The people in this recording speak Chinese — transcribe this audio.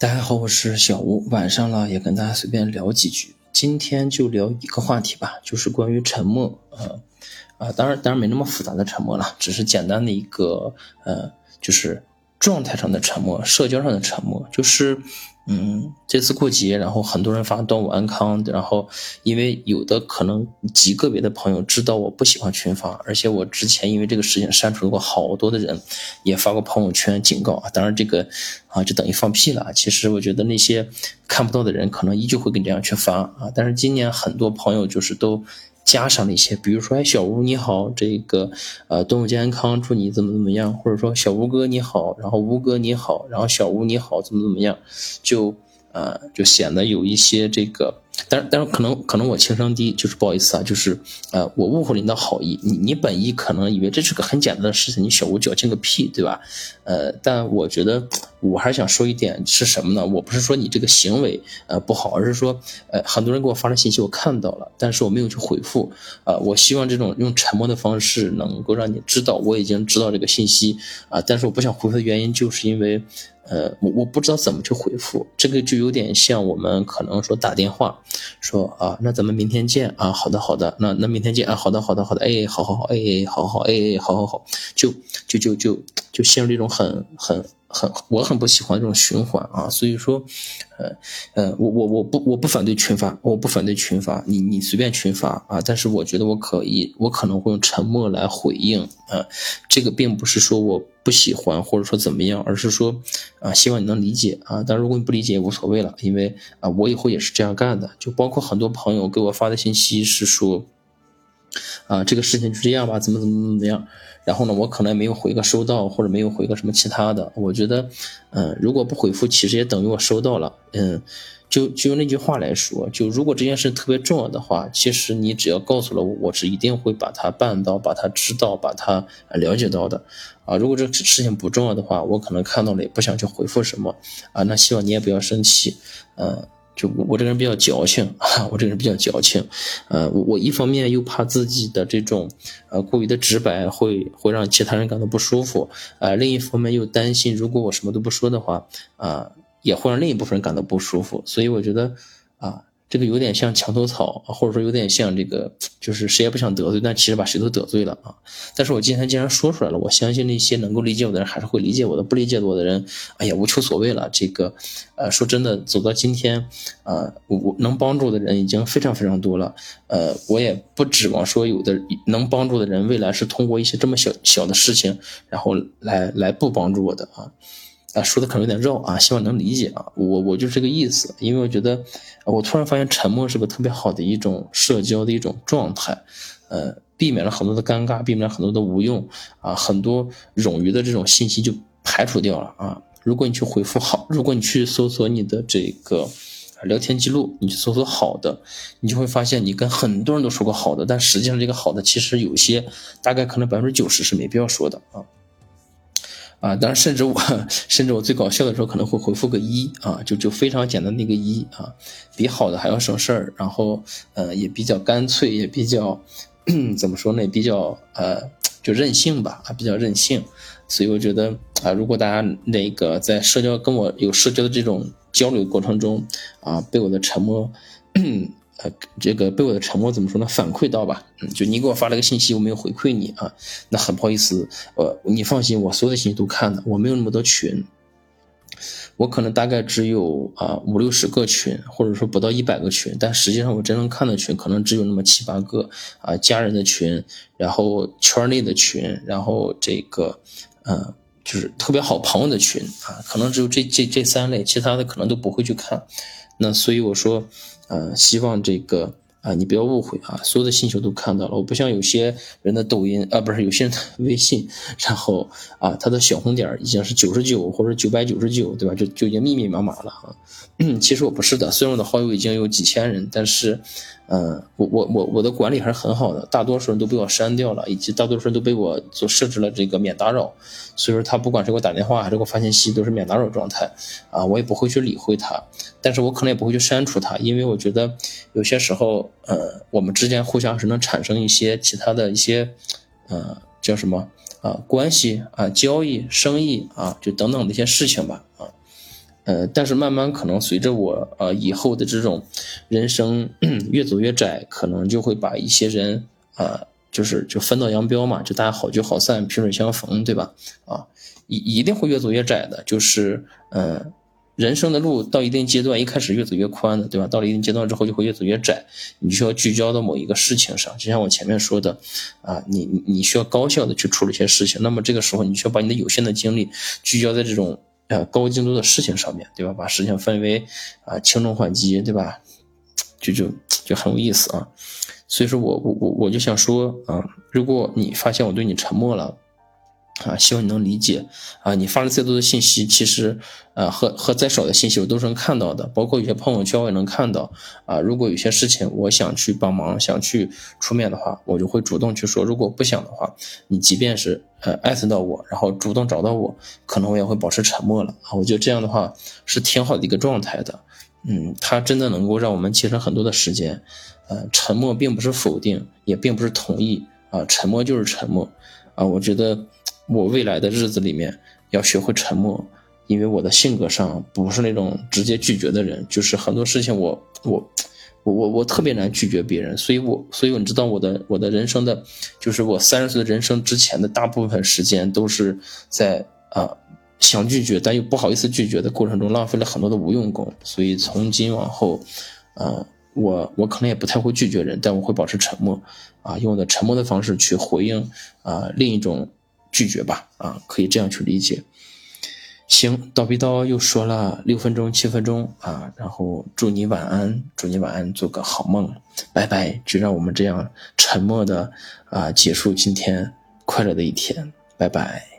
大家好，我是小吴。晚上了，也跟大家随便聊几句。今天就聊一个话题吧，就是关于沉默。呃，啊，当然，当然没那么复杂的沉默了，只是简单的一个，呃，就是状态上的沉默，社交上的沉默，就是。嗯，这次过节，然后很多人发端午安康，然后因为有的可能极个别的朋友知道我不喜欢群发，而且我之前因为这个事情删除过好多的人，也发过朋友圈警告啊。当然这个啊就等于放屁了。其实我觉得那些看不到的人可能依旧会跟这样去发啊。但是今年很多朋友就是都。加上了一些，比如说，哎，小吴你好，这个，呃，动物健康，祝你怎么怎么样，或者说小吴哥你好，然后吴哥你好，然后小吴你好，怎么怎么样，就，呃，就显得有一些这个。但是，但是可能可能我情商低，就是不好意思啊，就是呃，我误会了你的好意，你你本意可能以为这是个很简单的事情，你小吴矫情个屁，对吧？呃，但我觉得我还是想说一点是什么呢？我不是说你这个行为呃不好，而是说呃很多人给我发的信息我看到了，但是我没有去回复啊。我希望这种用沉默的方式能够让你知道我已经知道这个信息啊，但是我不想回复的原因就是因为。呃，我我不知道怎么去回复，这个就有点像我们可能说打电话，说啊，那咱们明天见啊，好的好的，那那明天见啊，好的好的好的，哎，好好好，哎，好好哎，好好好，就就就就就陷入这种很很。很，我很不喜欢这种循环啊，所以说，呃，呃，我我我不我不反对群发，我不反对群发，你你随便群发啊，但是我觉得我可以，我可能会用沉默来回应啊，这个并不是说我不喜欢或者说怎么样，而是说啊，希望你能理解啊，但如果你不理解也无所谓了，因为啊，我以后也是这样干的，就包括很多朋友给我发的信息是说。啊，这个事情就这样吧，怎么怎么怎么样？然后呢，我可能也没有回个收到，或者没有回个什么其他的。我觉得，嗯，如果不回复，其实也等于我收到了。嗯，就就用那句话来说，就如果这件事特别重要的话，其实你只要告诉了我，我是一定会把它办到，把它知道，把它了解到的。啊，如果这事情不重要的话，我可能看到了也不想去回复什么。啊，那希望你也不要生气。嗯。就我这个人比较矫情啊，我这个人比较矫情，呃，我我一方面又怕自己的这种呃过于的直白会会让其他人感到不舒服，呃，另一方面又担心如果我什么都不说的话，啊，也会让另一部分人感到不舒服，所以我觉得啊。这个有点像墙头草，或者说有点像这个，就是谁也不想得罪，但其实把谁都得罪了啊。但是我今天既然说出来了，我相信那些能够理解我的人还是会理解我的，不理解我的人，哎呀，无求所谓了。这个，呃，说真的，走到今天，呃，我我能帮助的人已经非常非常多了，呃，我也不指望说有的能帮助的人未来是通过一些这么小小的事情，然后来来不帮助我的啊。啊，说的可能有点绕啊，希望能理解啊。我我就是这个意思，因为我觉得，我突然发现沉默是个特别好的一种社交的一种状态，呃，避免了很多的尴尬，避免了很多的无用啊，很多冗余的这种信息就排除掉了啊。如果你去回复好，如果你去搜索你的这个聊天记录，你去搜索好的，你就会发现你跟很多人都说过好的，但实际上这个好的其实有些大概可能百分之九十是没必要说的啊。啊，当然，甚至我，甚至我最搞笑的时候可能会回复个一啊，就就非常简单的一个一啊，比好的还要省事儿，然后呃也比较干脆，也比较 怎么说呢，比较呃就任性吧啊，比较任性，所以我觉得啊，如果大家那个在社交跟我有社交的这种交流过程中啊，被我的沉默。呃，这个被我的沉默怎么说呢？反馈到吧，嗯，就你给我发了个信息，我没有回馈你啊，那很不好意思，呃，你放心，我所有的信息都看了，我没有那么多群，我可能大概只有啊五六十个群，或者说不到一百个群，但实际上我真正看的群可能只有那么七八个啊，家人的群，然后圈内的群，然后这个，嗯，就是特别好朋友的群啊，可能只有这这这三类，其他的可能都不会去看，那所以我说。呃，希望这个啊，你不要误会啊，所有的信息都看到了。我不像有些人的抖音啊，不是有些人的微信，然后啊，他的小红点已经是九十九或者九百九十九，对吧？就就已经密密麻麻了啊。其实我不是的，虽然我的好友已经有几千人，但是。嗯，我我我我的管理还是很好的，大多数人都被我删掉了，以及大多数人都被我所设置了这个免打扰，所以说他不管是给我打电话还是给我发信息，都是免打扰状态，啊，我也不会去理会他，但是我可能也不会去删除他，因为我觉得有些时候，呃，我们之间互相是能产生一些其他的一些，呃，叫什么？啊关系啊交易生意啊就等等的一些事情吧，呃，但是慢慢可能随着我呃以后的这种人生越走越窄，可能就会把一些人呃，就是就分道扬镳嘛，就大家好聚好散，萍水相逢，对吧？啊，一一定会越走越窄的，就是嗯。人生的路到一定阶段，一开始越走越宽的，对吧？到了一定阶段之后，就会越走越窄。你需要聚焦到某一个事情上，就像我前面说的，啊，你你你需要高效的去处理一些事情。那么这个时候，你需要把你的有限的精力聚焦在这种呃高精度的事情上面，对吧？把事情分为啊轻重缓急，对吧？就就就很有意思啊。所以说我我我我就想说啊，如果你发现我对你沉默了。啊，希望你能理解啊！你发了再多的信息，其实，呃，和和再少的信息我都是能看到的，包括有些朋友圈我也能看到。啊，如果有些事情我想去帮忙，想去出面的话，我就会主动去说；如果不想的话，你即便是呃艾特到我，然后主动找到我，可能我也会保持沉默了啊。我觉得这样的话是挺好的一个状态的，嗯，它真的能够让我们节省很多的时间。呃，沉默并不是否定，也并不是同意啊，沉默就是沉默啊。我觉得。我未来的日子里面要学会沉默，因为我的性格上不是那种直接拒绝的人，就是很多事情我我我我我特别难拒绝别人，所以我所以你知道我的我的人生的，就是我三十岁的人生之前的大部分时间都是在啊想拒绝但又不好意思拒绝的过程中浪费了很多的无用功，所以从今往后，啊我我可能也不太会拒绝人，但我会保持沉默，啊用我的沉默的方式去回应啊另一种。拒绝吧，啊，可以这样去理解。行，叨逼叨又说了六分钟、七分钟啊，然后祝你晚安，祝你晚安，做个好梦，拜拜。就让我们这样沉默的啊结束今天快乐的一天，拜拜。